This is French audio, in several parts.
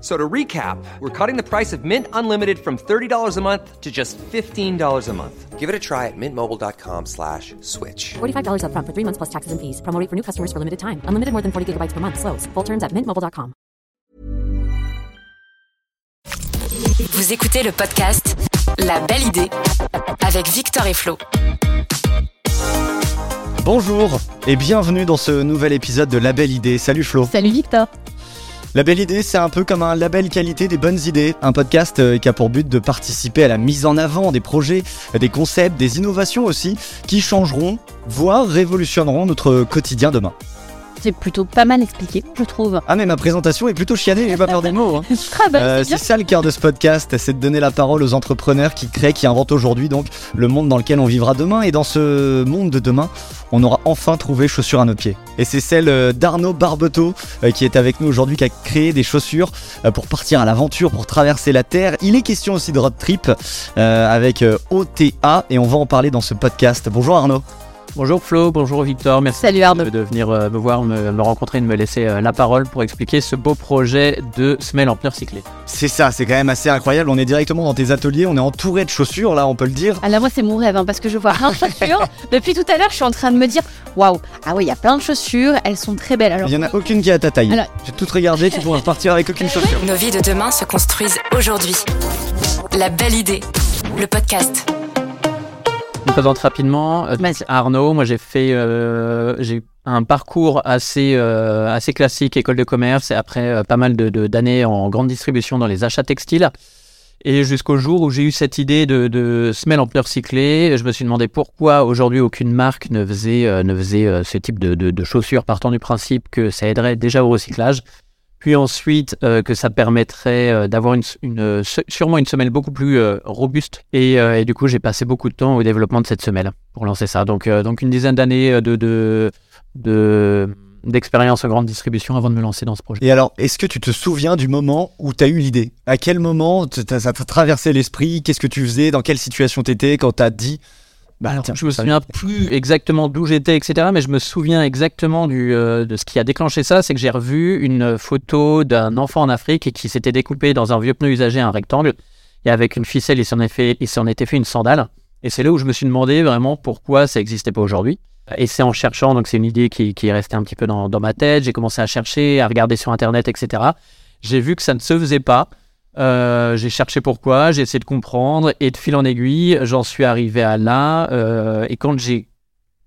So to recap, we're cutting the price of Mint Unlimited from $30 a month to just $15 a month. Give it a try at mintmobile.com slash switch. $45 upfront for three months plus taxes and fees. Promo rate for new customers for limited time. Unlimited more than 40 gigabytes per month. Slows. Full terms at mintmobile.com. Vous écoutez le podcast La Belle Idée avec Victor et Flo. Bonjour et bienvenue dans ce nouvel épisode de La Belle Idée. Salut Flo. Salut Victor. La Belle Idée, c'est un peu comme un label qualité des bonnes idées, un podcast euh, qui a pour but de participer à la mise en avant des projets, des concepts, des innovations aussi, qui changeront, voire révolutionneront notre quotidien demain. C'est plutôt pas mal expliqué, je trouve. Ah mais ma présentation est plutôt chiadée, j'ai pas peur des mots. hein. Ah bah, Euh, c'est ça le cœur de ce podcast, c'est de donner la parole aux entrepreneurs qui créent, qui inventent aujourd'hui donc le monde dans lequel on vivra demain. Et dans ce monde de demain, on aura enfin trouvé chaussures à nos pieds. Et c'est celle euh, d'Arnaud Barbeteau euh, qui est avec nous aujourd'hui, qui a créé des chaussures pour partir à l'aventure, pour traverser la Terre. Il est question aussi de road trip avec OTA et on va en parler dans ce podcast. Bonjour Arnaud. Bonjour Flo, bonjour Victor, merci Salut Arnaud. de venir euh, me voir, me, me rencontrer, de me laisser euh, la parole pour expliquer ce beau projet de semelle en pneu recyclé. C'est ça, c'est quand même assez incroyable. On est directement dans tes ateliers, on est entouré de chaussures là, on peut le dire. Ah là, moi, c'est mon rêve, hein, parce que je vois plein de chaussures. Depuis tout à l'heure, je suis en train de me dire waouh, ah oui, il y a plein de chaussures, elles sont très belles. Alors, Il y en a aucune qui est à ta taille. Alors- J'ai tout regardé, tu pourras repartir avec aucune chaussure. Nos vies de demain se construisent aujourd'hui. La Belle Idée, le podcast. Je me présente rapidement. Euh. Arnaud, moi j'ai fait euh, j'ai un parcours assez, euh, assez classique, école de commerce, et après euh, pas mal de- de- d'années en grande distribution dans les achats textiles. Et jusqu'au jour où j'ai eu cette idée de, de semelle en pneu recyclé, je me suis demandé pourquoi aujourd'hui aucune marque ne faisait, ne faisait ce type de, de- de chaussures, partant du principe que ça aiderait déjà au recyclage. Puis ensuite, euh, que ça permettrait euh, d'avoir sûrement une semelle beaucoup plus euh, robuste. Et, du coup, j'ai passé beaucoup de temps au développement de cette semelle pour lancer ça. Donc, donc une dizaine d'années de, de, de- d'expérience en grande distribution avant de me lancer dans ce projet. Et alors, est-ce que tu te souviens du moment où tu as eu l'idée? À quel moment ça t'a traversé l'esprit? Qu'est-ce que tu faisais? Dans quelle situation t'étais? Quand t'as dit bah, Alors, tiens, je me souviens plus exactement d'où j'étais, etc. Mais je me souviens exactement du, euh, de ce qui a déclenché ça. C'est que j'ai revu une photo d'un enfant en Afrique qui s'était découpé dans un vieux pneu usagé, un rectangle. Et avec une ficelle, il s'en, est fait, il s'en était fait une sandale. Et c'est là où je me suis demandé vraiment pourquoi ça n'existait pas aujourd'hui. Et c'est en cherchant, donc c'est une idée qui, qui est restée un petit peu dans, dans ma tête. J'ai commencé à chercher, à regarder sur Internet, etc. J'ai vu que ça ne se faisait pas. Euh, j'ai cherché pourquoi, j'ai essayé de comprendre et de fil en aiguille, j'en suis arrivé à là. euh, et quand j'ai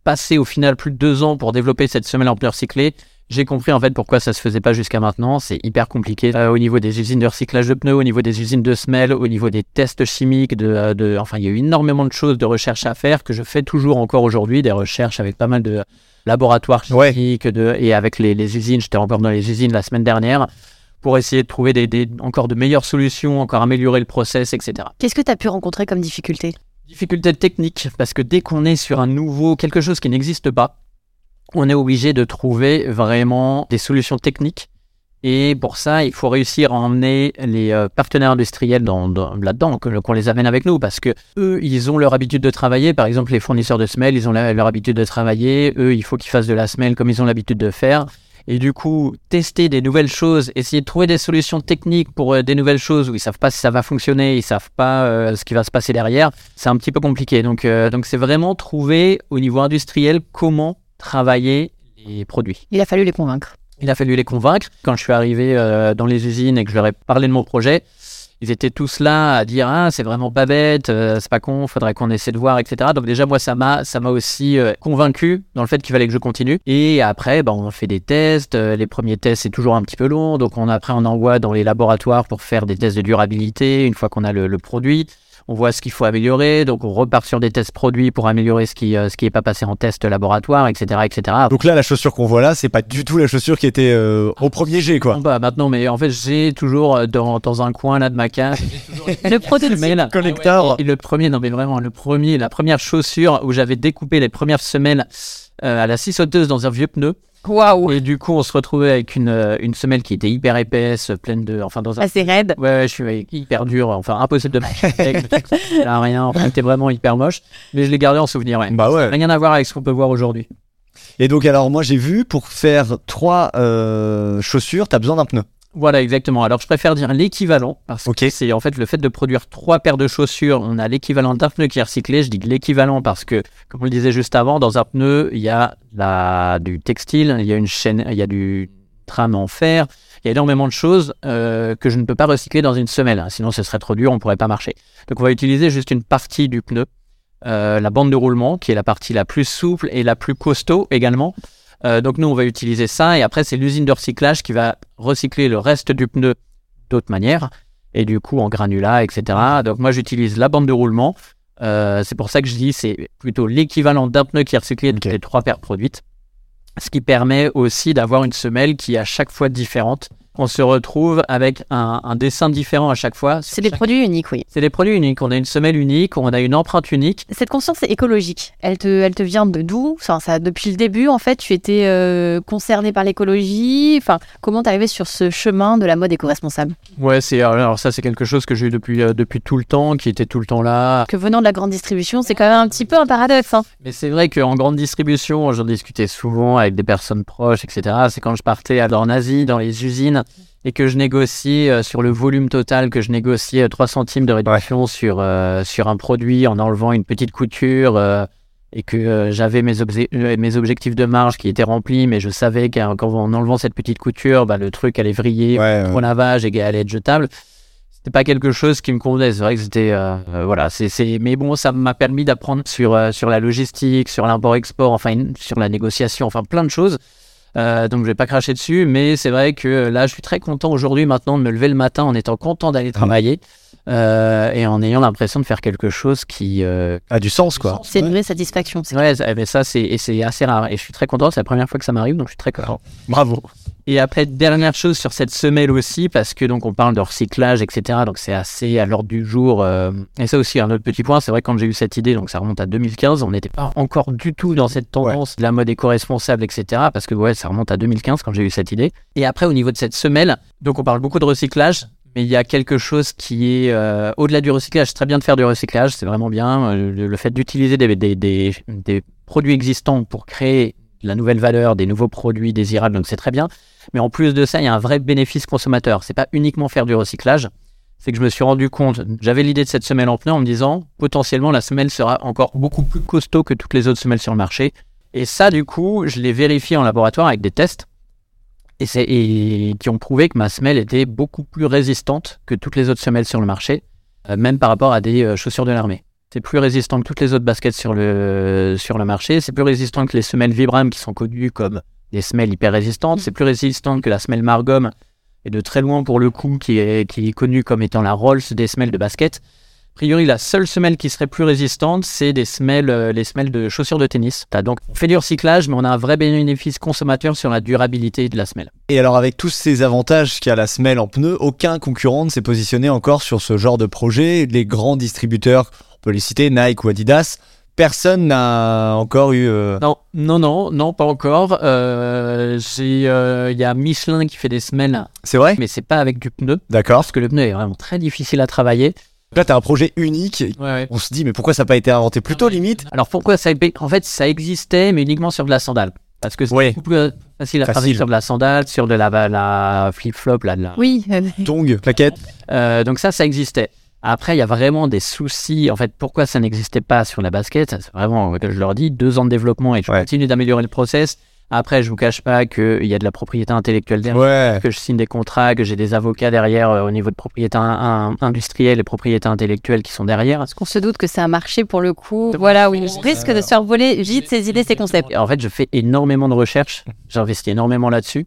passé au final plus de deux ans pour développer cette semelle en pneu recyclé, j'ai compris en fait pourquoi ça se faisait pas jusqu'à maintenant. C'est hyper compliqué euh, au niveau des usines de recyclage de pneus, au niveau des usines de semelles, au niveau des tests chimiques. De, de, enfin, il y a eu énormément de choses de recherche à faire que je fais toujours encore aujourd'hui, des recherches avec pas mal de laboratoires Ouais. chimiques de, et avec les, les usines. J'étais encore dans les usines la semaine dernière pour essayer de trouver des, des- encore de meilleures solutions, encore améliorer le process, etc. qu'est-ce que tu as pu rencontrer comme difficulté Difficulté technique, parce que dès qu'on est sur un nouveau, quelque chose qui n'existe pas, on est obligé de trouver vraiment des solutions techniques. Et pour ça, il faut réussir à emmener les euh, partenaires industriels dans, dans- là-dedans, qu'on les amène avec nous, parce que eux, ils ont leur habitude de travailler. Par exemple, les fournisseurs de semelles, ils ont la- leur habitude de travailler. Eux, il faut qu'ils fassent de la semelle comme ils ont l'habitude de faire. Et du coup, tester des nouvelles choses, essayer de trouver des solutions techniques pour euh, des nouvelles choses où ils savent pas si ça va fonctionner, ils savent pas euh, ce qui va se passer derrière, c'est un petit peu compliqué. Donc, euh, donc c'est vraiment trouver au niveau industriel comment travailler les produits. Il a fallu les convaincre. Il a fallu les convaincre. Quand je suis arrivé euh, dans les usines et que je leur ai parlé de mon projet, ils étaient tous là à dire ah c'est vraiment pas bête, euh, c'est pas con, faudrait qu'on essaie de voir, etc. Donc déjà moi ça m'a ça m'a aussi euh, convaincu dans le fait qu'il fallait que je continue. Et après bah, on fait des tests. Euh, les premiers tests c'est toujours un petit peu long, donc on après on envoie dans les laboratoires pour faire des tests de durabilité une fois qu'on a le produit on voit ce qu'il faut améliorer, donc on repart sur des tests produits pour améliorer ce qui euh, ce qui est pas passé en test laboratoire, etc., etc. Donc là, la chaussure qu'on voit là, c'est pas du tout la chaussure qui était euh, au premier jet, quoi. Bah maintenant, mais en fait, j'ai toujours euh, dans, dans un coin là de ma cave Le prototype. et le premier, non mais vraiment, le premier, la première chaussure où j'avais découpé les premières semelles euh, à la scie sauteuse dans un vieux pneu. Waouh. Et du coup, on se retrouvait avec une, euh, une semelle qui était hyper épaisse, pleine de, enfin dans un Assez raide. Ouais, ouais, je suis hyper dur, enfin impossible de marcher avec. Là, rien, enfin, c'était vraiment hyper moche. Mais je l'ai gardé en souvenir, ouais. Bah ouais. Rien à voir avec ce qu'on peut voir aujourd'hui. Et donc alors moi j'ai vu pour faire trois euh, chaussures, t'as besoin d'un pneu. Voilà, exactement. Alors, je préfère dire l'équivalent, parce que c'est en fait le fait de produire trois paires de chaussures. On a l'équivalent d'un pneu qui est recyclé. Je dis l'équivalent parce que, comme on le disait juste avant, dans un pneu, il y a la, du textile, il y a une chaîne, il y a du trame en fer, il y a énormément de choses euh, que je ne peux pas recycler dans une semelle. hein. Sinon, ce serait trop dur, on pourrait pas marcher. Donc, on va utiliser juste une partie du pneu, euh, la bande de roulement, qui est la partie la plus souple et la plus costaud également. Euh, donc nous, on va utiliser ça et après, c'est l'usine de recyclage qui va recycler le reste du pneu d'autres manières et du coup en granulat, etc. Donc moi, j'utilise la bande de roulement. Euh, c'est pour ça que je dis c'est plutôt l'équivalent d'un pneu qui est recyclé de Ok. les trois paires produites. Ce qui permet aussi d'avoir une semelle qui est à chaque fois différente. On se retrouve avec un, un dessin différent à chaque fois. C'est des Chaque- produits uniques, oui. C'est des produits uniques. On a une semelle unique, on a une empreinte unique. Cette conscience écologique, elle te, elle te vient de d'où? Enfin, ça, Depuis le début, en fait, tu étais euh, concerné par l'écologie. Enfin, comment t'es arrivé sur ce chemin de la mode éco-responsable? Ouais, c'est alors ça c'est quelque chose que j'ai eu depuis euh, depuis tout le temps, qui était tout le temps là. Que venant de la grande distribution, c'est quand même un petit peu un paradoxe. Hein. Mais c'est vrai qu'en grande distribution, j'en discutais souvent avec des personnes proches, etc. C'est quand je partais alors en Asie, dans les usines, et que je négociais euh, sur le volume total, que je négociais euh, 3 centimes de réduction sur, euh, sur un produit en enlevant une petite couture, euh, et que euh, j'avais mes, obje- euh, mes objectifs de marge qui étaient remplis, mais je savais qu'en enlevant cette petite couture, bah, le truc allait vriller, Ouais, trop lavage et allait être jetable. C'était pas quelque chose qui me convenait. C'est vrai que c'était voilà, c'est c'est mais bon, ça m'a permis d'apprendre sur euh, sur la logistique, sur l'import-export, enfin sur la négociation, enfin plein de choses. Euh, donc je vais pas cracher dessus, mais c'est vrai que euh, là, je suis très content aujourd'hui maintenant de me lever le matin en étant content d'aller travailler euh, et en ayant l'impression de faire quelque chose qui euh, a du sens quoi. C'est une vraie satisfaction. ouais, ça- mais ça c'est et c'est assez rare et je suis très content. C'est la première fois que ça m'arrive, donc je suis très content. Bravo. Et après, dernière chose sur cette semelle aussi, parce que donc on parle de recyclage, etc. Donc c'est assez à l'ordre du jour. euh, et ça aussi, un autre petit point, c'est vrai que quand j'ai eu cette idée, donc ça remonte à 2015, on n'était pas encore du tout dans cette tendance de la mode éco-responsable, etc. Parce que ouais, ça remonte à 2015 quand j'ai eu cette idée. Et après, au niveau de cette semelle, donc on parle beaucoup de recyclage. Mais il y a quelque chose qui est euh, au-delà du recyclage. C'est très bien de faire du recyclage, c'est vraiment bien. Euh, Le, le fait d'utiliser des, des, des, des produits existants pour créer de la nouvelle valeur, des nouveaux produits désirables, donc c'est très bien. Mais en plus de ça, il y a un vrai bénéfice consommateur. C'est pas uniquement faire du recyclage. C'est que je me suis rendu compte, j'avais l'idée de cette semelle en pneu en me disant, potentiellement, la semelle sera encore beaucoup plus costaud que toutes les autres semelles sur le marché. Et ça, du coup, je l'ai vérifié en laboratoire avec des tests. Et, qui ont prouvé que ma semelle était beaucoup plus résistante que toutes les autres semelles sur le marché, euh, même par rapport à des euh, chaussures de l'armée. C'est plus résistant que toutes les autres baskets sur le, sur le marché. C'est plus résistant que les semelles Vibram qui sont connues comme des semelles hyper résistantes. C'est plus résistant que la semelle Margom et de très loin pour le coup qui est, qui est connue comme étant la Rolls des semelles de basket. A priori, la seule semelle qui serait plus résistante, c'est des semelles, euh, les semelles de chaussures de tennis. Donc on fait du recyclage, mais on a un vrai bénéfice consommateur sur la durabilité de la semelle. Et alors avec tous ces avantages qu'a la semelle en pneu, aucun concurrent ne s'est positionné encore sur ce genre de projet. Les grands distributeurs, peut les citer, Nike ou Adidas, personne n'a encore eu... euh, Non, non, non, non, pas encore. Euh, j'ai, euh, Il y a Michelin qui fait des semelles, C'est vrai? Mais c'est pas avec du pneu, D'accord. parce que le pneu est vraiment très difficile à travailler. Là t'as un projet unique. Ouais, ouais. On se dit mais pourquoi ça n'a pas été inventé plus tôt limite? Alors pourquoi ça En fait, ça existait, mais uniquement sur de la sandale. Parce que c'est Ouais. beaucoup plus facile à Facile. travailler sur de la sandale, sur de la, la flip-flop, là, de la... Oui, Tong, plaquette. Euh, donc ça, ça existait. Après, il y a vraiment des soucis. En fait, pourquoi ça n'existait pas sur la basket C'est vraiment, je leur dis, deux ans de développement et je Ouais. continue d'améliorer le process. Après, je vous cache pas qu'il y a de la propriété intellectuelle derrière, Ouais. que je signe des contrats, que j'ai des avocats derrière euh, au niveau de propriété in- in- industrielle et propriété intellectuelle qui sont derrière. Parce qu'on se doute que c'est un marché pour le coup. Voilà, où on risque de se faire voler vite ses idées, ses concepts. En fait, je fais énormément de recherches, j'investis énormément là-dessus.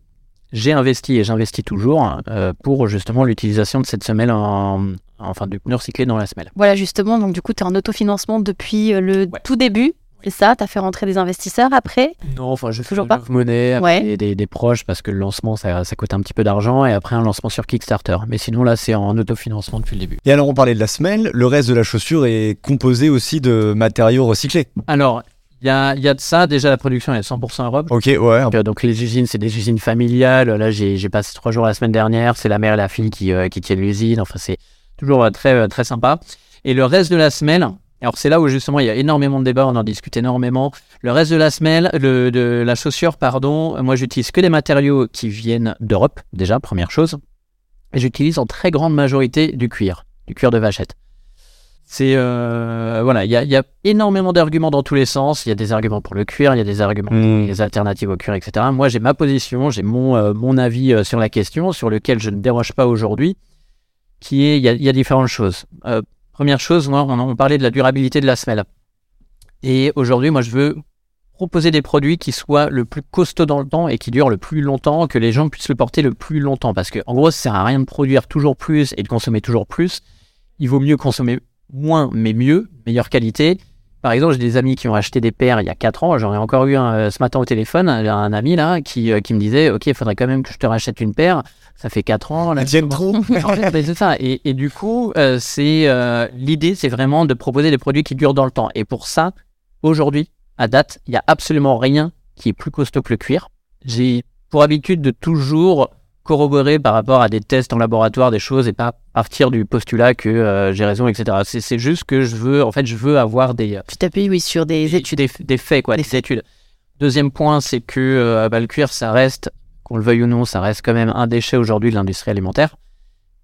J'ai investi et j'investis toujours euh, pour justement l'utilisation de cette semelle en, enfin du pneu recyclé dans la semelle. Voilà, justement, donc du coup, tu es en autofinancement depuis euh, le Ouais. tout début. C'est ça, tu as fait rentrer des investisseurs après? Non, enfin, je fais Toujours pas monnaie Ouais. des, des- des proches parce que le lancement, ça, ça coûte un petit peu d'argent et après un lancement sur Kickstarter. Mais sinon, là, c'est en autofinancement depuis le début. Et alors, on parlait de la semelle. Le reste de la chaussure est composé aussi de matériaux recyclés. Alors, il y a, il y a de ça. Déjà, la production est 100% Europe. Ok, ouais. Donc, euh, donc les usines, c'est des usines familiales. Là, j'ai passé trois jours la semaine dernière. C'est la mère et la fille qui, euh, qui tiennent l'usine. Enfin, c'est toujours euh, très, très sympa. Et le reste de la semelle, alors c'est là où justement il y a énormément de débats, on en discute énormément. Le reste de la semelle, le, de la chaussure, pardon, moi j'utilise que des matériaux qui viennent d'Europe, déjà, première chose. Et j'utilise en très grande majorité du cuir, du cuir de vachette. C'est euh, voilà, il y y a énormément d'arguments dans tous les sens. Il y a des arguments pour le cuir, il y a des arguments Mm. des alternatives au cuir, etc. Moi, j'ai ma position, j'ai mon, euh, mon avis euh, sur la question, sur lequel je ne déroge pas aujourd'hui, qui est, il y y a différentes choses. Euh, première chose, moi, on, on parlait de la durabilité de la semelle. Et aujourd'hui, moi, je veux proposer des produits qui soient le plus costaud dans le temps et qui durent le plus longtemps, que les gens puissent le porter le plus longtemps. Parce que, en gros, ça sert à rien de produire toujours plus et de consommer toujours plus. Il vaut mieux consommer moins, mais mieux, meilleure qualité. Par exemple, j'ai des amis qui ont acheté des paires il y a 4 ans. J'en ai encore eu un euh, ce matin au téléphone, un, un ami là, qui, euh, qui me disait Ok, il faudrait quand même que je te rachète une paire. Ça fait 4 ans. Là, tiennent trop. en fait, c'est ça. Et, et du coup, euh, c'est euh, l'idée, c'est vraiment de proposer des produits qui durent dans le temps. Et pour ça, aujourd'hui, à date, il n'y a absolument rien qui est plus costaud que le cuir. J'ai pour habitude de toujours corroborer par rapport à des tests en laboratoire, des choses, et pas partir du postulat que euh, j'ai raison, etc. C'est, c'est juste que je veux, en fait, je veux avoir des, Tu t'appuies, oui, sur des études. des, des faits, quoi, des études. Deuxième point, c'est que euh, bah, le cuir, ça reste, qu'on le veuille ou non, ça reste quand même un déchet aujourd'hui de l'industrie alimentaire.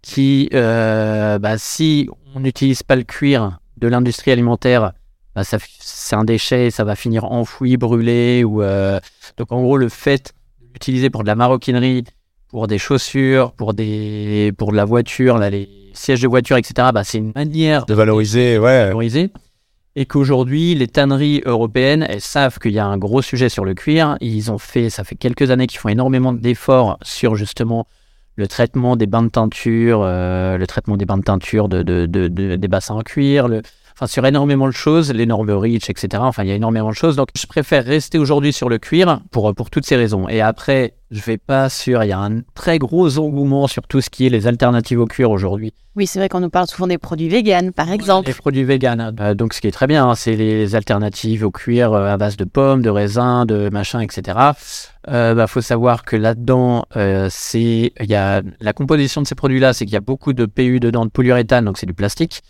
Qui, euh, bah, si on n'utilise pas le cuir de l'industrie alimentaire, bah, c'est un déchet, ça va finir enfoui, brûlé. Ou, euh, Donc en gros, le fait d'utiliser pour de la maroquinerie, pour des chaussures, pour, des, pour de la voiture, là, les sièges de voiture, etc., bah, c'est une manière De valoriser, ouais. valorisé. Et qu'aujourd'hui, les tanneries européennes, elles savent qu'il y a un gros sujet sur le cuir. Ils ont fait, ça fait quelques années qu'ils font énormément d'efforts sur justement le traitement des bains de teinture, euh, le traitement des bains de teinture de, de- de- de- des bassins en cuir, le, enfin sur énormément de choses, les normes REACH, etc. Enfin, il y a énormément de choses. Donc, je préfère rester aujourd'hui sur le cuir pour, pour toutes ces raisons. Et après, je vais pas sur, il y a un très gros engouement sur tout ce qui est les alternatives au cuir aujourd'hui. Oui, c'est vrai qu'on nous parle souvent des produits véganes, par exemple. Les produits véganes. Euh, donc, ce qui est très bien, hein, c'est les alternatives au cuir euh, à base de pommes, de raisins, de machin, etc. Euh, bah, faut savoir que là-dedans, c'est, il y a la composition de ces produits-là, c'est qu'il y a beaucoup de PU dedans de polyuréthane, donc c'est du plastique.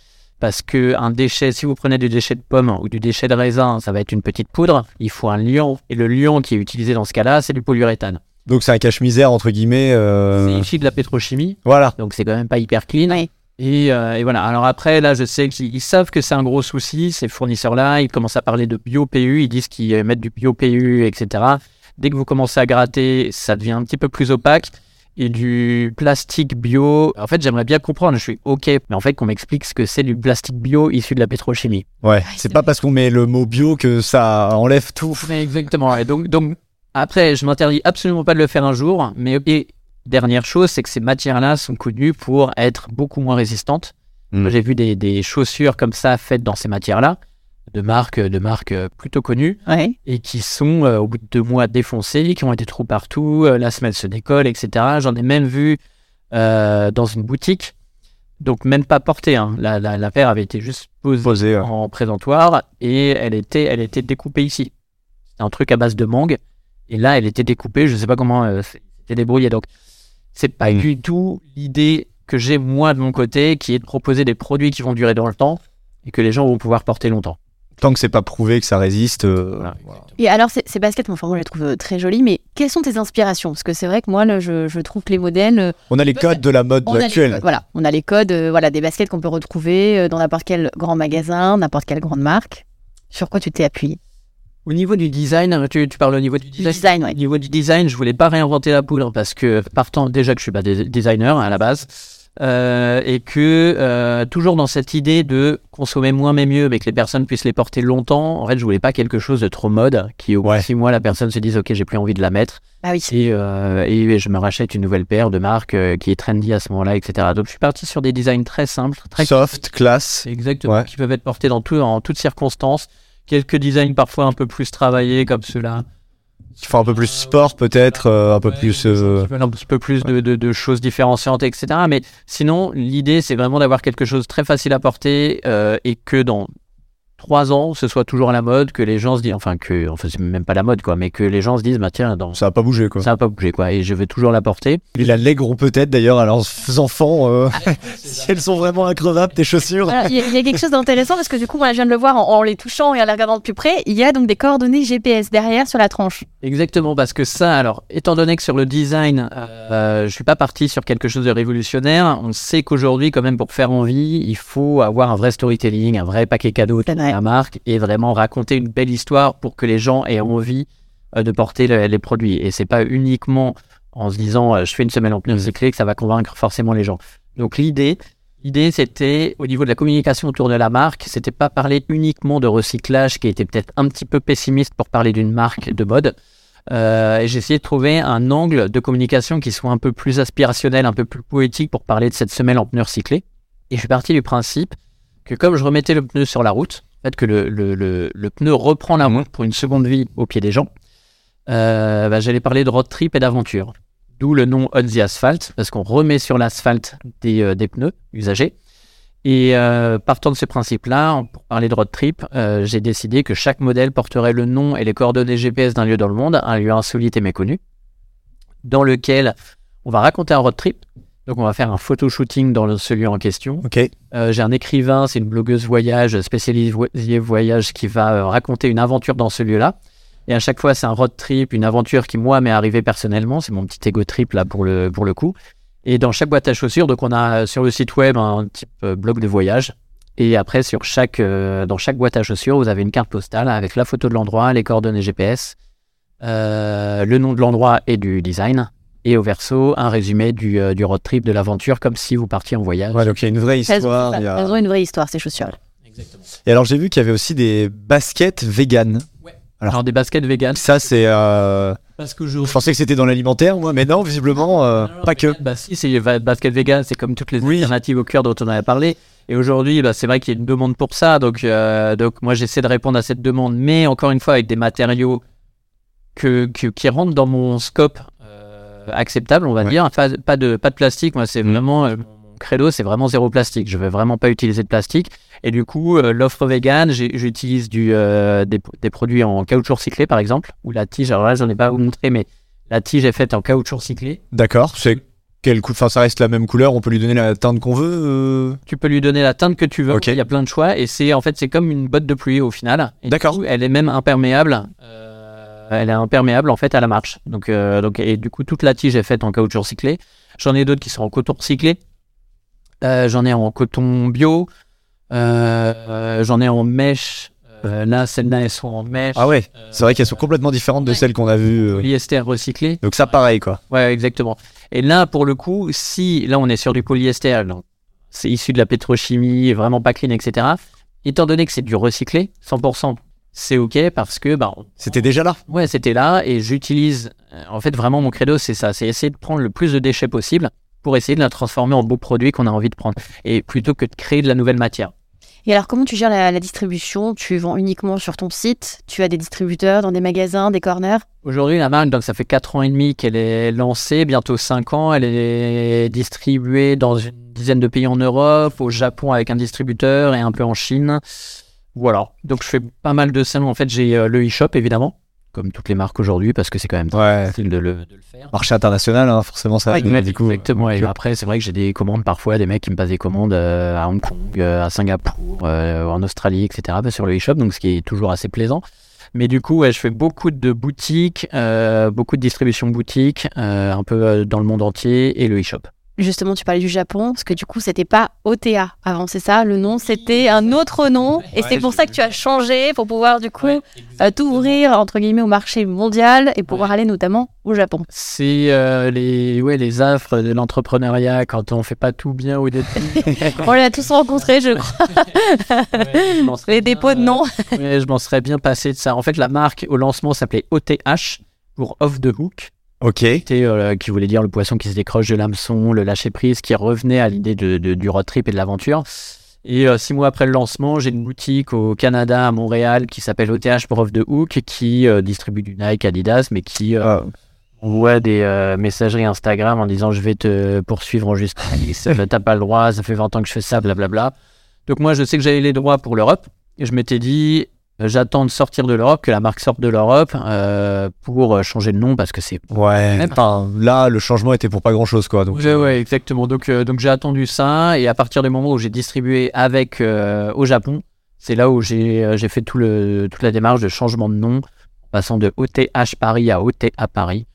Parce que un déchet, si vous prenez du déchet de pomme ou du déchet de raisin, ça va être une petite poudre. Il faut un lion. Et le lion qui est utilisé dans ce cas-là, c'est du polyuréthane. Donc c'est un cache-misère, entre guillemets. euh, C'est issu de la pétrochimie. Voilà. Donc c'est quand même pas hyper clean. Oui. Et, euh, et voilà. Alors après, là, je sais qu'ils ils savent que c'est un gros souci, ces fournisseurs-là. Ils commencent à parler de bio-PU. Ils disent qu'ils mettent du bio-PU, etc. Dès que vous commencez à gratter, ça devient un petit peu plus opaque. Et du plastique bio, en fait, j'aimerais bien comprendre. Je suis OK, mais en fait, qu'on m'explique ce que c'est du plastique bio issu de la pétrochimie. Ouais. C'est pas parce qu'on met le mot bio que ça enlève tout. Mais exactement. Et donc, donc, après, je m'interdis absolument pas de le faire un jour. Mais et, dernière chose, c'est que ces matières-là sont connues pour être beaucoup moins résistantes. Mm. J'ai vu des, des chaussures comme ça faites dans ces matières-là, de marques, de marques euh, plutôt connues, Ouais. et qui sont euh, au bout de deux mois défoncées, qui ont été trous partout, euh, la semelle se décolle, etc. J'en ai même vu euh, dans une boutique. Donc même pas portée, hein. la, la, la paire avait été juste posée ouais. en présentoir et elle était, elle était découpée ici. C'était un truc à base de mangue et là elle était découpée. Je sais pas comment euh, c'était débrouillé. Donc c'est pas Mm. du tout l'idée que j'ai moi de mon côté, qui est de proposer des produits qui vont durer dans le temps et que les gens vont pouvoir porter longtemps. Tant que c'est pas prouvé que ça résiste. euh, Voilà. voilà. Et alors, ces, ces baskets, moi, enfin, moi, je les trouve euh, très jolies, mais quelles sont tes inspirations? Parce que c'est vrai que moi, là, je, je trouve que les modèles. euh, On a les codes de la mode les actuelle. codes, voilà, on a les codes, euh, voilà, des baskets qu'on peut retrouver euh, dans n'importe quel grand magasin, n'importe quelle grande marque. Sur quoi tu t'es appuyé? Au niveau du design, tu, tu parles au niveau du Du design. Au niveau du design, je voulais pas réinventer la poudre parce que partant déjà que je suis pas designer à la base euh, et que euh, toujours dans cette idée de consommer moins mais mieux, mais que les personnes puissent les porter longtemps. En fait, je voulais pas quelque chose de trop mode qui au bout de six mois la personne se dise ok j'ai plus envie de la mettre Bah oui. et, euh, et je me rachète une nouvelle paire de marque euh, qui est trendy à ce moment-là, etc. Donc je suis parti sur des designs très simples, très Soft, classe. Exactement, Ouais. qui peuvent être portés dans tout, en toutes circonstances. Quelques designs parfois un peu plus travaillés comme ceux-là. Qui font un peu plus sport, peut-être, euh, un peu Ouais, plus. euh, un petit peu plus de, de- de choses différenciantes, etc. Mais sinon, l'idée, c'est vraiment d'avoir quelque chose de très facile à porter euh, et que dans trois ans, ce soit toujours à la mode, que les gens se disent, enfin, que, enfin, c'est même pas la mode, quoi, mais que les gens se disent, bah tiens, dans, Ça a pas bougé, quoi. ça va pas bouger, quoi, et je vais toujours la porter. Ils la peut-être d'ailleurs à leurs enfants euh, si elles sont vraiment increvables, tes chaussures. Il y, a- y a quelque chose d'intéressant parce que du coup, moi, je viens de le voir en, en les touchant et en les regardant de plus près. Il y a donc des coordonnées GPS derrière sur la tranche. Exactement, parce que ça, alors, étant donné que sur le design, euh, je suis pas parti sur quelque chose de révolutionnaire, on sait qu'aujourd'hui, quand même, pour faire envie, il faut avoir un vrai storytelling, un vrai paquet cadeau vrai. La marque et vraiment raconter une belle histoire pour que les gens aient envie euh, de porter le- les produits. Et c'est pas uniquement en se disant, euh, je fais une semaine en pneus recyclés que ça va convaincre forcément les gens. Donc l'idée, L'idée, c'était au niveau de la communication autour de la marque, c'était pas parler uniquement de recyclage, qui était peut-être un petit peu pessimiste pour parler d'une marque de mode. Euh, j'ai essayé de trouver un angle de communication qui soit un peu plus aspirationnel, un peu plus poétique pour parler de cette semelle en pneus recyclés. Et je suis parti du principe que comme je remettais le pneu sur la route, fait que le, pneu reprend la route pour une seconde vie au pied des gens, euh, bah, j'allais parler de road trip et d'aventure. D'où le nom On the Asphalt, parce qu'on remet sur l'asphalte des, euh, pneus usagés. Et euh, partant de ce principe-là, pour parler de road trip, j'ai décidé que chaque modèle porterait le nom et les coordonnées GPS d'un lieu dans le monde, un lieu insolite et méconnu, dans lequel on va raconter un road trip. Donc on va faire un photo shooting dans le- ce lieu en question. Euh, j'ai un écrivain, c'est une blogueuse voyage spécialisée voyage qui va euh, raconter une aventure dans ce lieu-là. Et à chaque fois, c'est un road trip, une aventure qui, moi, m'est arrivée personnellement. C'est mon petit ego trip, là, pour le, pour le coup. Et dans chaque boîte à chaussures, donc on a euh, sur le site web un type euh, blog de voyage. Et après, sur chaque, dans chaque boîte à chaussures, vous avez une carte postale avec la photo de l'endroit, les coordonnées GPS, le nom de l'endroit et du design. Et au verso, un résumé du, euh, du road trip, de l'aventure, comme si vous partiez en voyage. Ouais, donc il y a une vraie Elles ont, histoire. a- elles ont une vraie histoire, ces chaussures. Et alors j'ai vu qu'il y avait aussi des baskets vegan. Alors- Alors, des baskets vegan. Ça c'est. euh, Parce que je Je pensais que c'était dans l'alimentaire, moi, mais non, visiblement, euh, pas que. Bah si, c'est basket vegan, c'est comme toutes les Oui. alternatives au cœur dont on avait parlé. Et aujourd'hui, bah, c'est vrai qu'il y a une demande pour ça. Donc, euh, donc moi, j'essaie de répondre à cette demande, mais encore une fois, avec des matériaux que, que- qui rentrent dans mon scope acceptable, on va Ouais. dire. Pas, pas de, pas de plastique. Moi, c'est vraiment euh, mon credo, c'est vraiment zéro plastique. Je veux vraiment pas utiliser de plastique. Et du coup, euh, l'offre vegan, j'utilise du, euh, des, des produits en caoutchouc recyclé, par exemple, ou la tige. Alors là, j'en ai pas montré, mais la tige est faite en caoutchouc recyclé. D'accord, c'est quelle cou- Enfin, ça reste la même couleur, on peut lui donner la teinte qu'on veut. euh, Tu peux lui donner la teinte que tu veux. Ok. Il y a plein de choix et c'est en fait c'est comme une botte de pluie au final. D'accord. Elle est même imperméable. euh, elle est imperméable en fait à la marche. Donc euh, donc et du coup toute la tige est faite en caoutchouc recyclé. J'en ai d'autres qui sont en coton recyclé. Euh, J'en ai en coton bio. Euh, euh, J'en ai en mèche. Euh, là celles-là elles sont en mèche. Ah ouais, Euh, c'est vrai qu'elles sont complètement différentes de celles qu'on a vues. Polyester recyclé. Donc ça, pareil, quoi. Ouais, exactement. Et là, pour le coup, si là on est sur du polyester, donc c'est issu de la pétrochimie, vraiment pas clean, etc. Étant donné que c'est du recyclé, 100%, c'est ok parce que bah C'était déjà là. ouais, c'était là et j'utilise. euh, En fait, vraiment mon credo, c'est ça, c'est essayer de prendre le plus de déchets possible pour essayer de la transformer en beau produit qu'on a envie de prendre, et plutôt que de créer de la nouvelle matière. Et alors, comment tu gères la, la distribution? Tu vends uniquement sur ton site? Tu as des distributeurs dans des magasins, des corners? Aujourd'hui, la marque, donc ça fait 4 ans et demi qu'elle est lancée, bientôt 5 ans. Elle est distribuée dans une dizaine de pays en Europe, au Japon avec un distributeur et un peu en Chine. Voilà. Donc je fais pas mal de salons. En fait, j'ai euh, le e-shop évidemment, comme toutes les marques aujourd'hui, parce que c'est quand même très Ouais. facile de le, de le faire. Marché international, hein, forcément, ça. Ouais, du coup, exactement. Et après, c'est vrai que j'ai des commandes parfois, des mecs qui me passent des commandes euh, à Hong Kong, euh, à Singapour, en Australie, etc. sur le e-shop, donc ce qui est toujours assez plaisant. Mais du coup, ouais, je fais beaucoup de boutiques, beaucoup de distribution boutique, un peu dans le monde entier, et le e-shop. Justement, tu parlais du Japon, parce que du coup, c'était pas OTA avant, c'est ça? Le nom, c'était un autre nom. Et c'est pour ça que tu as changé, pour pouvoir du coup euh, t'ouvrir, entre guillemets, au marché mondial et pouvoir aller notamment au Japon. C'est euh, les, ouais, les affres de l'entrepreneuriat quand on fait pas tout bien au début. On l'a tous rencontrés, je crois. je Les bien, dépôts de euh, noms. ouais, je m'en serais bien passé de ça. En fait, la marque au lancement s'appelait OTH pour Off the Hook. Ok. C'était, euh, qui voulait dire le poisson qui se décroche de l'hameçon, le lâcher prise, qui revenait à l'idée de, de- du road trip et de l'aventure. Et euh, six mois après le lancement, j'ai une boutique au Canada, à Montréal, qui s'appelle OTH pour Off the Hook, qui euh, distribue du Nike, Adidas, mais qui euh, Ah. envoie des messageries Instagram en disant je vais te poursuivre en justice, t'as pas le droit, ça fait 20 ans que je fais ça, blablabla. Donc moi, je sais que j'avais les droits pour l'Europe. Et je m'étais dit, j'attends de sortir de l'Europe, que la marque sorte de l'Europe euh, pour euh, changer de nom parce que c'est Ouais. Enfin, là, le changement était pour pas grand chose, quoi. Donc, Ouais, ouais, exactement. Donc, euh, donc j'ai attendu ça et à partir du moment où j'ai distribué avec euh, au Japon, c'est là où j'ai euh, j'ai fait tout le, toute la démarche de changement de nom, passant de OTH Paris à OTA Paris,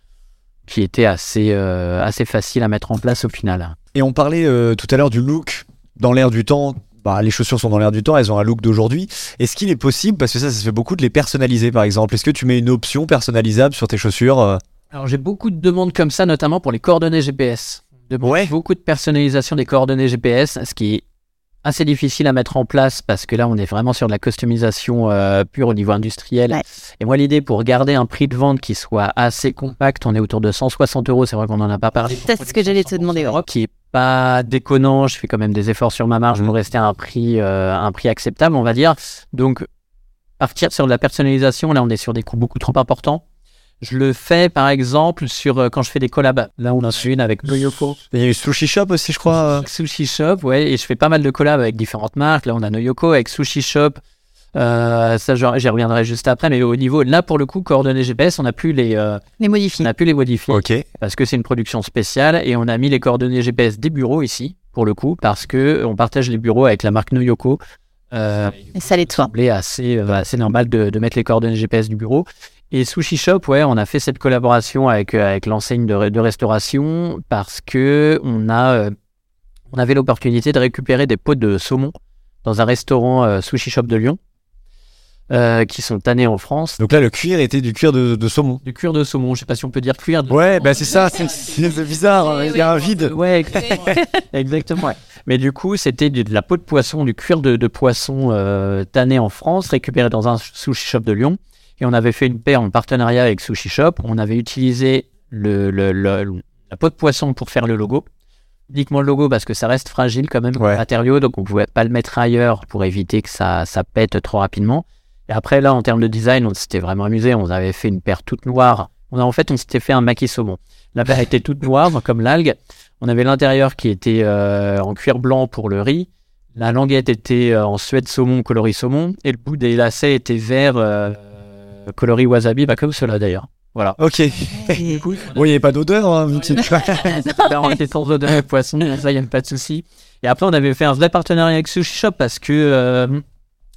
qui était assez, euh, assez facile à mettre en place au final. Et on parlait euh, tout à l'heure du look dans l'air du temps. Bah, les chaussures sont dans l'air du temps, elles ont un look d'aujourd'hui. Est-ce qu'il est possible, parce que ça, ça se fait beaucoup, de les personnaliser par exemple? Est-ce que tu mets une option personnalisable sur tes chaussures euh? Alors j'ai beaucoup de demandes comme ça, notamment pour les coordonnées GPS. De Ouais. Beaucoup de personnalisation des coordonnées GPS, ce qui est assez difficile à mettre en place parce que là on est vraiment sur de la customisation euh, pure au niveau industriel. Ouais. Et moi l'idée pour garder un prix de vente qui soit assez compact, on est autour de 160 euros, c'est vrai qu'on en a pas parlé. C'est ce que j'allais te demander, ouais. Europe, qui est pas déconnant, je fais quand même des efforts sur ma marge pour rester à un prix, euh, un prix acceptable on va dire. Donc partir sur de la personnalisation, là on est sur des coûts beaucoup trop importants. Je le fais par exemple sur euh, quand je fais des collabs. Là, on en a une avec Noyoko. Il y a eu Sushi Shop aussi, je crois. Sushi Shop, ouais, et je fais pas mal de collabs avec différentes marques. Là, on a Noyoko avec Sushi Shop. Euh, ça, j'en- j'y reviendrai juste après. Mais au niveau, là, pour le coup, coordonnées GPS, on n'a plus les, euh, Les on modifier. n'a plus les modifier Ok. parce que c'est une production spéciale et on a mis les coordonnées GPS des bureaux ici pour le coup parce que on partage les bureaux avec la marque Noyoko. Euh, Et ça l'est de soi. semblait assez, euh, assez normal de, de mettre les coordonnées GPS du bureau. Et Sushi Shop, ouais, on a fait cette collaboration avec, euh, avec l'enseigne de, de restauration parce que on, a, euh, on avait l'opportunité de récupérer des pots de saumon dans un restaurant euh, Sushi Shop de Lyon euh, qui sont tannés en France. Donc là, le cuir était du cuir de, de saumon. Du cuir de saumon, je sais pas si on peut dire cuir. De... Ouais, bah c'est ça, c'est- bizarre, hein, il y a un vide. Ouais, exactement. exactement ouais. Mais du coup, c'était de de la peau de poisson, du cuir de, de poisson euh, tanné en France, récupéré dans un sushi shop de Lyon. Et on avait fait une paire en partenariat avec Sushi Shop. On avait utilisé le, le- le- la peau de poisson pour faire le logo. Uniquement le logo parce que ça reste fragile quand même Ouais. matériau, donc on pouvait pas le mettre ailleurs pour éviter que ça, ça pète trop rapidement. Et après là, en termes de design, on s'était vraiment amusé. On avait fait une paire toute noire. On a en fait, on s'était fait un maquis saumon. La paire était toute noire comme l'algue. On avait l'intérieur qui était euh, en cuir blanc pour le riz. La languette était euh, en suède saumon, coloris saumon. Et le bout des lacets était vert, euh, coloris wasabi, bah, comme cela d'ailleurs. Voilà. Ok. Et- Bon, il n'y avait pas d'odeur, hein, Là, on était sans odeur de poisson, ça, il n'y a pas de souci. Et après, on avait fait un vrai partenariat avec Sushi Shop parce que euh,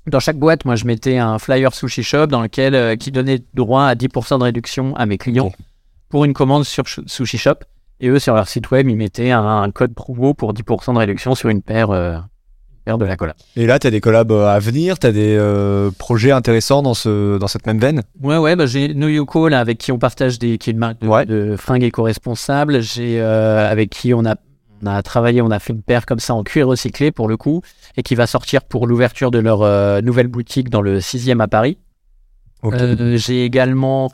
dans chaque boîte, moi, je mettais un flyer Sushi Shop dans lequel euh, qui donnait droit à 10% de réduction à mes clients pour une commande sur Sushi Shop. Et eux, sur leur site web, ils mettaient un, un code promo pour 10% de réduction sur une paire, euh, paire de la cola. Et là, tu as des collabs euh, à venir, tu as des euh, projets intéressants dans, ce, dans cette même veine? Ouais, ouais, bah, j'ai Noyoko, là, avec qui on partage des, qui est une marque de, Ouais. de fringues éco-responsables. J'ai, avec qui on a, on a travaillé, on a fait une paire comme ça en cuir recyclé pour le coup, et qui va sortir pour l'ouverture de leur euh, nouvelle boutique dans le 6e à Paris. Euh, j'ai également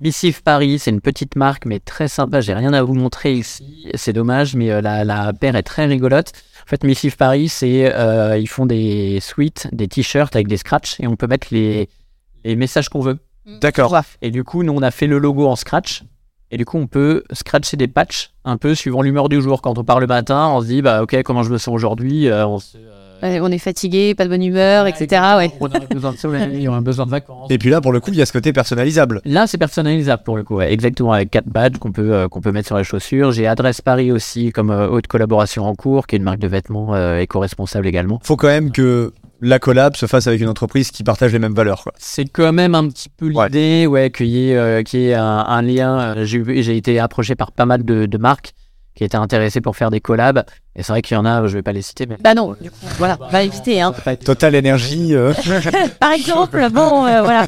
Missive Paris, c'est une petite marque, mais très sympa. J'ai rien à vous montrer ici, c'est dommage, mais euh, la, la paire est très rigolote. En fait, Missive Paris, c'est euh, ils font des suites, des t-shirts avec des scratchs, et on peut mettre les, les messages qu'on veut. D'accord. Ouais. Et du coup, nous, on a fait le logo en scratch. Et du coup, on peut scratcher des patchs un peu suivant l'humeur du jour. Quand on part le matin, on se dit, bah, ok, comment je me sens aujourd'hui Euh, on, se- euh, Ouais, on est fatigué, pas de bonne humeur, etc. Ouais. on aurait besoin de soleil, on a besoin de vacances. Et puis là, pour le coup, il y a ce côté personnalisable. Là, c'est personnalisable pour le coup, ouais. exactement, avec quatre badges qu'on peut, euh, qu'on peut mettre sur les chaussures. J'ai Adresse Paris aussi comme euh, haute collaboration en cours, qui est une marque de vêtements euh, éco-responsable également. Faut quand même que la collab se fasse avec une entreprise qui partage les mêmes valeurs. C'est quand même un petit peu l'idée, ouais, qu'il y ait, euh, qu'il y ait un, un lien. Euh, J'ai été approché par pas mal de, de marques qui étaient intéressés pour faire des collabs. Et c'est vrai qu'il y en a, je vais pas les citer, mais Bah non, du coup, voilà, on va éviter. Hein. Total énergie. euh, Par exemple, bon, euh, voilà,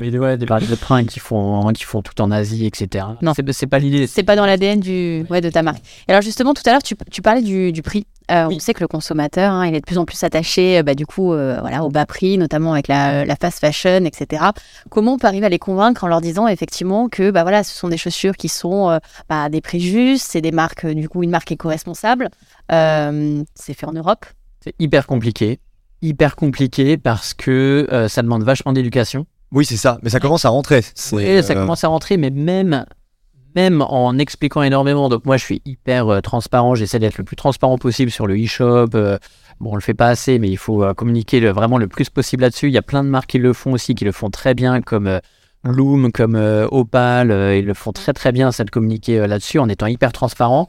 mais ouais, des marques de prints qui font, qui font tout en Asie, etc. Non. c'est c'est pas l'idée. c'est pas dans l'ADN du, ouais, de ta marque. Et alors justement, tout à l'heure, tu, tu parlais du, du prix. Euh, On sait que le consommateur, hein, il est de plus en plus attaché, euh, bah, du coup, euh, voilà, au bas prix, notamment avec la, la fast fashion, etc. Comment on peut arriver à les convaincre en leur disant effectivement que, bah voilà, ce sont des chaussures qui sont euh, bah, à des prix justes, c'est des marques, du coup, une marque éco-responsable. Euh, c'est fait en Europe. C'est hyper compliqué. Hyper compliqué parce que euh, ça demande vachement d'éducation. Oui, c'est ça. Mais ça commence à rentrer. Oui, ça commence à rentrer, mais même, même en expliquant énormément. Donc moi, je suis hyper euh, transparent. J'essaie d'être le plus transparent possible sur le e-shop. euh, bon, on le fait pas assez, mais il faut euh, communiquer le- vraiment le plus possible là-dessus. Il y a plein de marques qui le font aussi, qui le font très bien, comme Loom, comme Opal. ils le font très très bien, ça de communiquer là-dessus en étant hyper transparent.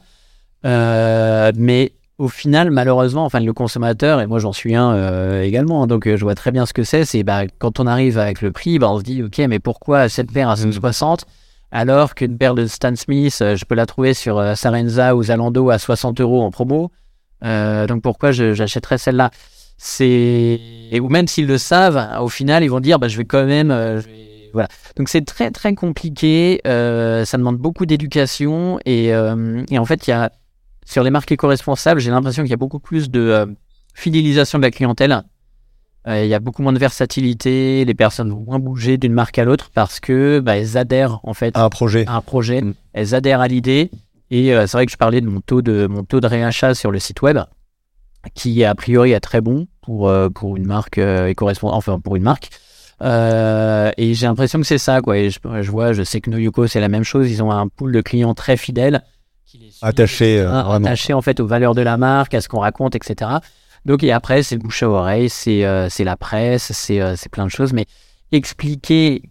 Mais au final, malheureusement, enfin le consommateur, et moi j'en suis un également, hein, donc je vois très bien ce que c'est, c'est bah, quand on arrive avec le prix, bah, on se dit, ok, mais pourquoi cette paire à 160 alors qu'une paire de Stan Smith, euh, je peux la trouver sur euh, Sarenza ou Zalando à 60 euros en promo, Euh, donc pourquoi j'achèterais celle-là? C'est ou même s'ils le savent, au final ils vont dire, bah, je vais quand même, euh, je voilà. Donc c'est très très compliqué, euh, ça demande beaucoup d'éducation et, euh, et en fait il y a sur les marques éco-responsables, j'ai l'impression qu'il y a beaucoup plus de fidélisation de la clientèle. Euh, Il y a beaucoup moins de versatilité, les personnes vont moins bouger d'une marque à l'autre parce que bah, elles adhèrent en fait un projet. à un projet, Mm. elles adhèrent à l'idée. Et euh, c'est vrai que je parlais de mon taux de mon taux de réachat sur le site web, qui a priori est très bon pour euh, pour une marque euh, éco-responsable, enfin pour une marque. Euh, et j'ai l'impression que c'est ça quoi. Et je, je vois, je sais que Noyuko c'est la même chose. Ils ont un pool de clients très fidèles, qui les suivent, Attaché, euh, attachés en fait aux valeurs de la marque, à ce qu'on raconte, etc. Donc et après c'est le bouche à oreille, c'est euh, la presse, c'est euh, c'est plein de choses, mais expliquer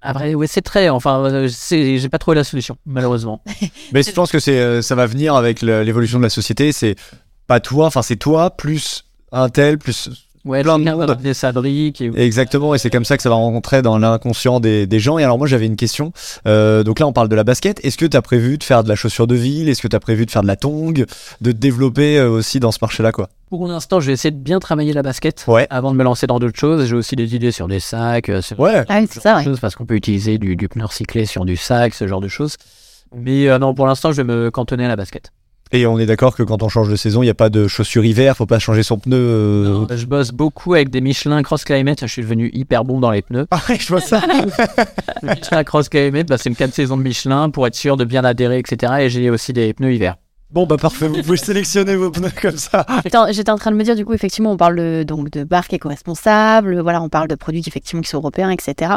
après ouais c'est très enfin euh, j'ai pas trouvé la solution malheureusement. Mais je pense que c'est, ça va venir avec l'évolution de la société. C'est pas toi, enfin c'est toi plus un tel plus. Ouais, Plein de monde. et- Exactement, et c'est comme ça que ça va rentrer dans l'inconscient des, des gens. Et alors moi j'avais une question. Euh, donc là on parle de la basket. Est-ce que tu as prévu de faire de la chaussure de ville? Est-ce que tu as prévu de faire de la tongue? De te développer euh, aussi dans ce marché-là quoi? Pour l'instant, je vais essayer de bien travailler la basket Ouais. avant de me lancer dans d'autres choses. J'ai aussi des idées sur des sacs, euh, sur Ouais. Ah ça, ouais. choses parce qu'on peut utiliser du, du pneu recyclé sur du sac, ce genre de choses. Mais euh, non, pour l'instant, je vais me cantonner à la basket. Et on est d'accord que quand on change de saison, il n'y a pas de chaussures hiver, faut pas changer son pneu. euh, Je bosse beaucoup avec des Michelin Cross Climate. Je suis devenu hyper bon dans les pneus. Ah ouais, je vois ça. Le Michelin Cross Climate, bah, c'est une 4 saisons de Michelin pour être sûr de bien adhérer, etc. Et j'ai aussi des pneus hiver. bon bah parfait, vous pouvez sélectionner vos pneus comme ça. J'étais en train de me dire, du coup, effectivement, on parle de, donc, de marques éco-responsables, voilà, on parle de produits qui, effectivement, qui sont européens, etc.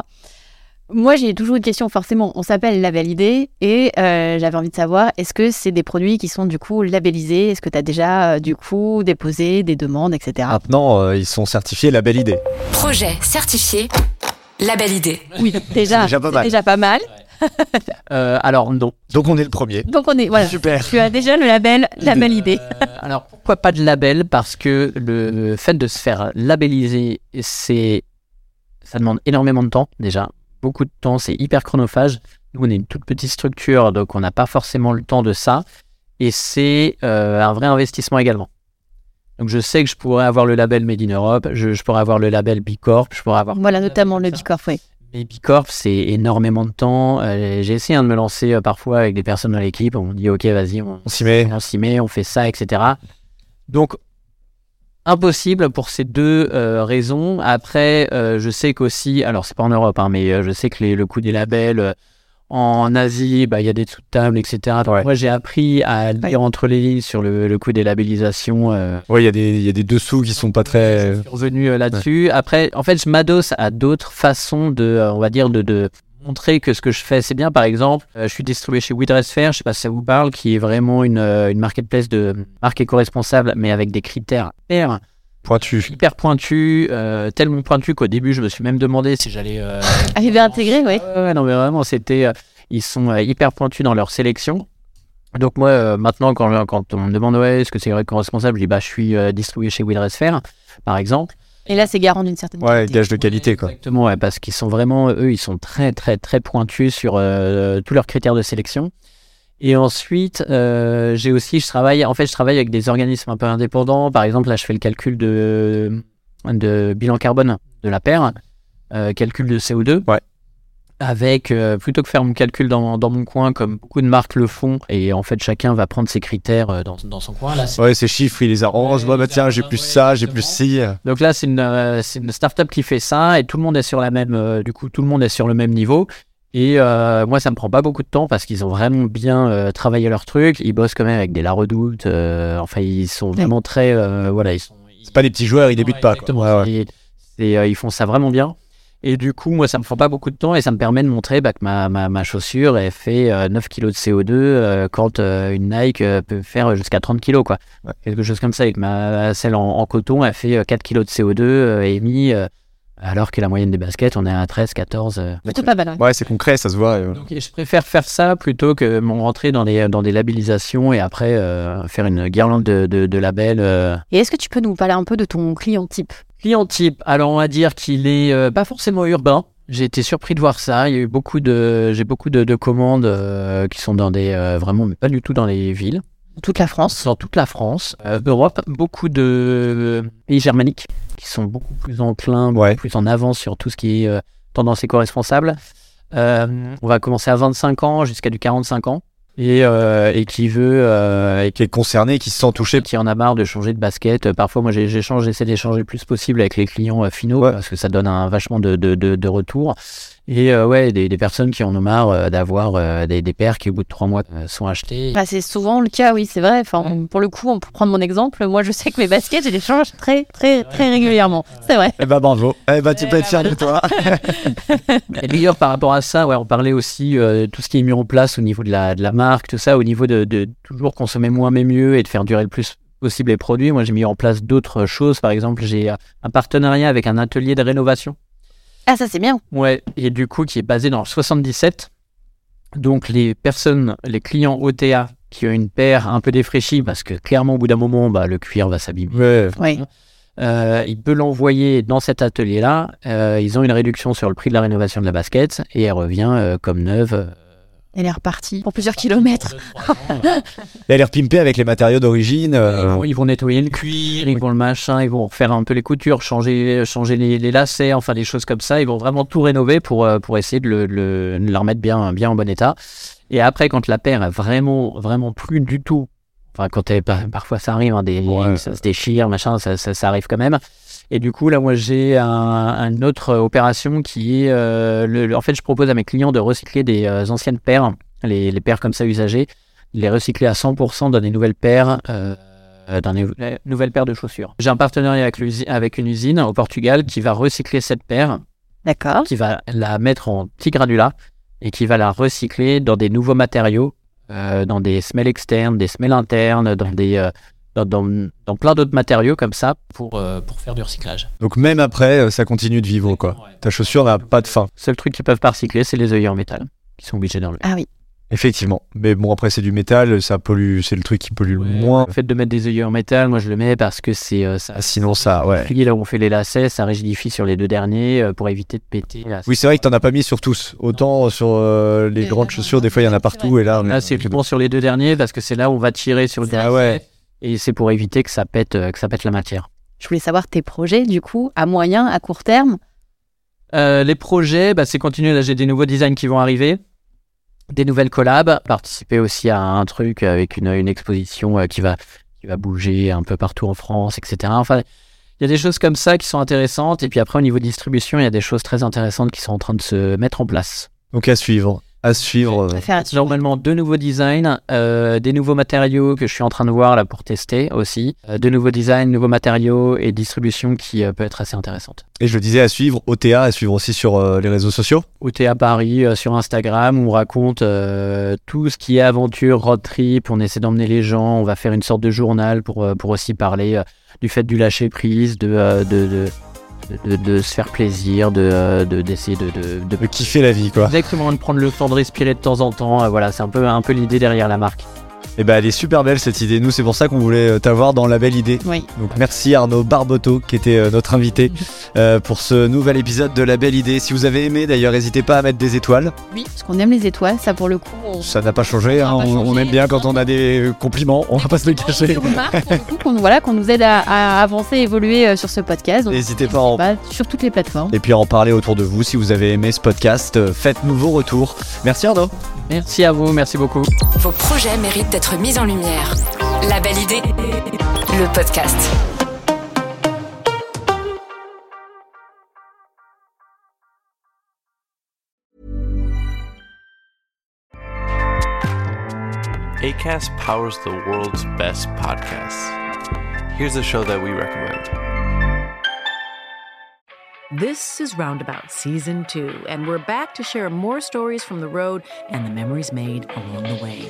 Moi, j'ai toujours une question, forcément. On s'appelle Label ID et euh, j'avais envie de savoir, est-ce que c'est des produits qui sont, du coup, labellisés? Est-ce que tu as déjà, euh, du coup, déposé des demandes, etc. Maintenant, euh, ils sont certifiés la belle idée. Projet certifié, la belle idée. Oui, déjà, déjà pas mal. déjà pas mal. Euh, alors, non. Donc on est le premier. Donc, on est, voilà. Super. Tu as déjà le label Label ID. Euh, alors, pourquoi pas de label? Parce que le fait de se faire labelliser, c'est ça demande énormément de temps, déjà. Beaucoup de temps, c'est hyper chronophage. Nous, on est une toute petite structure, donc on n'a pas forcément le temps de ça. Et c'est euh, un vrai investissement également. Donc, je sais que je pourrais avoir le label Made in Europe, je, je pourrais avoir le label B Corp, je pourrais avoir Voilà, notamment le Bicorp, oui. mais Bicorp, c'est énormément de temps. Euh, J'ai essayé hein, de me lancer euh, parfois avec des personnes dans l'équipe. On me dit, OK, vas-y, on, On s'y met. on s'y met, on fait ça, etc. Donc, impossible pour ces deux euh, raisons. Après, euh, je sais qu'aussi, alors c'est pas en Europe, hein, mais euh, je sais que les- le coût des labels euh, en Asie, bah, il y a des sous-tables, etc. Donc, Moi, j'ai appris à lire entre les lignes sur le, le coût des labellisations. euh, Ouais, il y a des, il y a des dessous qui sont pas très. je suis revenu euh, là-dessus. Après, en fait, je m'adosse à d'autres façons de, on va dire, de, de montrer que ce que je fais, c'est bien. Par exemple, euh, je suis distribué chez We Dress Fair, je sais pas si ça vous parle, qui est vraiment une, euh, une marketplace de marque éco-responsable, mais avec des critères hyper, Pointu. hyper pointus, euh, tellement pointus qu'au début, je me suis même demandé si j'allais... euh, Arrivé à intégrer, oui. Non, mais vraiment, c'était. euh, ils sont euh, hyper pointus dans leur sélection. Donc, moi, euh, maintenant, quand, quand on me demande, ouais, est-ce que c'est responsable, je dis, bah, je suis euh, distribué chez Will Fair, par exemple. Et là, c'est garant d'une certaine Ouais, qualité. gage de qualité quoi. Exactement, ouais, parce qu'ils sont vraiment, eux, ils sont très, très, très pointus sur euh, tous leurs critères de sélection. Et ensuite, euh, j'ai aussi, je travaille, en fait, je travaille avec des organismes un peu indépendants. Par exemple, là, je fais le calcul de, de bilan carbone de la paire, euh, calcul de CO2. Ouais. Avec, euh, plutôt que faire mon calcul dans, dans mon coin, comme beaucoup de marques le font, et en fait, chacun va prendre ses critères euh, dans, dans son coin. Là, c'est- Ouais, ces chiffres, il les arrange. Ouais, Ouais, bah il tiens, j'ai arrange, plus ouais, ça, j'ai plus ci. donc là, c'est une, euh, c'est une startup qui fait ça et tout le monde est sur la même, euh, du coup, tout le monde est sur le même niveau. Et euh, moi, ça me prend pas beaucoup de temps parce qu'ils ont vraiment bien euh, travaillé leur truc. Ils bossent quand même avec des La Redoute. euh, enfin, ils sont vraiment très, euh, voilà, ils sont. C'est pas des petits joueurs, ils débutent pas. Quoi. Ouais, ouais. Et- et, euh, ils font ça vraiment bien. Et du coup, moi, ça me prend pas beaucoup de temps et ça me permet de montrer bah, que ma, ma, ma chaussure, elle fait euh, 9 kg de CO2 euh, quand euh, une Nike euh, peut faire jusqu'à 30 kg, quoi. Ouais. Quelque chose comme ça. Et que ma, celle en, en coton, elle fait euh, 4 kg de CO2 euh, émis, euh, alors que la moyenne des baskets, on est à 13, 14. euh. Plutôt pas mal. ouais. Ouais, c'est concret, ça se voit. et voilà. Donc, je préfère faire ça plutôt que m'en rentrer dans des, dans des labellisations et après euh, faire une guirlande de, de, de labels. euh, Et est-ce que tu peux nous parler un peu de ton client type? Client type, alors on va dire qu'il est euh, pas forcément urbain. J'ai été surpris de voir ça. Il y a eu beaucoup de, j'ai beaucoup de, de commandes euh, qui sont dans des, euh, vraiment, mais pas du tout dans les villes, Toute la France. dans toute la France, euh, Europe, beaucoup de euh, pays germaniques qui sont beaucoup plus enclins, beaucoup Ouais. plus en avance sur tout ce qui est euh, tendance éco-responsable. Euh, on va commencer à 25 ans jusqu'à du 45 ans et, euh, et qui veut euh, et Qui est concerné, qui se sent touché. qui en a marre de changer de basket. Euh, Parfois, moi, j'échange, j'essaie d'échanger le plus possible avec les clients euh, finaux Ouais. parce que ça donne un vachement de, de, de, de retour. Et euh, ouais, des, des personnes qui en ont marre euh, d'avoir euh, des, des paires qui, au bout de trois mois, euh, sont achetées. Bah, c'est souvent le cas, oui, c'est vrai. Enfin, pour le coup, on peut prendre mon exemple. Moi, je sais que mes baskets, je les change très, très, très régulièrement. C'est vrai. Eh bah bravo. Eh bah tu peux être fier de toi. Et d'ailleurs, par rapport à ça, ouais, on parlait aussi euh, de tout ce qui est mis en place au niveau de la, de la marque, tout ça, au niveau de, de toujours consommer moins mais mieux et de faire durer le plus possible les produits. Moi, j'ai mis en place d'autres choses. Par exemple, j'ai un partenariat avec un atelier de rénovation. Ah, ça, c'est bien. Ouais, et du coup, qui est basé dans le 77. Donc, les personnes, les clients OTA qui ont une paire un peu défraîchie, parce que clairement, au bout d'un moment, bah, le cuir va s'abîmer. Ouais. Oui. Euh, il peut l'envoyer dans cet atelier-là. Euh, ils ont une réduction sur le prix de la rénovation de la basket et elle revient euh, comme neuve. Euh, Elle est repartie pour plusieurs kilomètres. Elle est repimpée avec les matériaux d'origine. Ils euh, vont- Ils vont nettoyer le cuir, ils vont le machin, ils vont faire un peu les coutures, changer, changer les, les lacets, enfin des choses comme ça. Ils vont vraiment tout rénover pour, euh, pour essayer de le, le, de la remettre bien, bien en bon état. Et après, quand la paire est vraiment, vraiment plus du tout, enfin quand elle, par- parfois ça arrive, hein, des, Ouais. ça se déchire, machin, ça, ça, ça arrive quand même. Et du coup, là, moi, j'ai un, une autre opération qui est, euh, le, le- en fait, je propose à mes clients de recycler des euh, anciennes paires, les, les paires comme ça usagées, les recycler à 100% dans des nouvelles paires. euh, dans les nouvelles paires de chaussures. J'ai un partenariat avec, une usine au Portugal qui va recycler cette paire, D'accord. qui va la mettre en petits granulats et qui va la recycler dans des nouveaux matériaux, dans des semelles externes, des semelles internes, dans des dans, dans- dans plein d'autres matériaux comme ça pour, euh, pour faire du recyclage. Donc même après, euh, ça continue de vivre quoi. Ta chaussure n'a pas de fin. Seul truc qu'ils peuvent pas recycler, c'est les œillets en métal qui sont obligés d'enlever. Ah oui. Effectivement. Mais bon après c'est du métal, ça pollue, c'est le truc qui pollue le moins. Le fait de mettre des œillets en métal, moi je le mets parce que c'est euh, ça. Ah, sinon ça, ouais. Là où on fait les lacets, ça rigidifie sur les deux derniers euh, pour éviter de péter. Là, Oui c'est vrai que t'en as pas mis sur tous. Autant sur euh, les Et grandes là, chaussures, des fois il y en a partout et là Là, c'est bon sur les deux derniers parce que c'est là où on va tirer sur le Ah ouais. Et c'est pour éviter que ça pète, euh, que ça pète la matière. Je voulais savoir tes projets, du coup, à moyen, à court terme. Euh, les projets, bah, c'est continuer. Là, j'ai des nouveaux designs qui vont arriver, des nouvelles collabs, participer aussi à un truc avec une, une exposition euh, qui va qui va bouger un peu partout en France, etc. Enfin, il y a des choses comme ça qui sont intéressantes. Et puis après, au niveau distribution, il y a des choses très intéressantes qui sont en train de se mettre en place. Donc à suivre. À suivre. faire. Normalement, deux nouveaux designs, euh, des nouveaux matériaux que je suis en train de voir là pour tester aussi, euh, de nouveaux designs, nouveaux matériaux et distribution qui euh, peut être assez intéressante. Et je le disais à suivre OTA, à suivre aussi sur les réseaux sociaux. OT à Paris sur Instagram, on raconte tout ce qui est aventure, road trip, on essaie d'emmener les gens, on va faire une sorte de journal pour, pour aussi parler du fait du lâcher prise, de, de, de, de, de- se faire plaisir, de euh, de- d'essayer de, de, de, De kiffer la vie quoi. Exactement, de prendre le temps de respirer de temps en temps. euh, voilà, c'est un peu, un peu l'idée derrière la marque. Et bah elle est super belle cette idée. Nous c'est pour ça qu'on voulait euh, t'avoir dans la belle idée. Oui. Donc merci Arnaud Barboteau qui était euh, notre invité euh, pour ce nouvel épisode de la belle idée. Si vous avez aimé d'ailleurs, n'hésitez pas à mettre des étoiles. Oui, parce qu'on aime les étoiles, ça pour le coup. On... Ça n'a pas changé. Hein. pas On, on changé. aime bien quand on a des compliments. On va pas se le cacher. Qu'on voilà, qu'on nous aide à, à avancer, évoluer euh, sur ce podcast. N'hésitez pas à en bah, sur toutes les plateformes. et puis à en parler autour de vous si vous avez aimé ce podcast. euh, Faites-nous vos retours. Merci Arnaud. Merci à vous, merci beaucoup. Vos projets méritent d'être mis en lumière. La belle idée, le podcast. ACAST powers the world's best podcasts. Here's a show that we recommend. This is Roundabout Season 2, and we're back to share more stories from the road and the memories made along the way.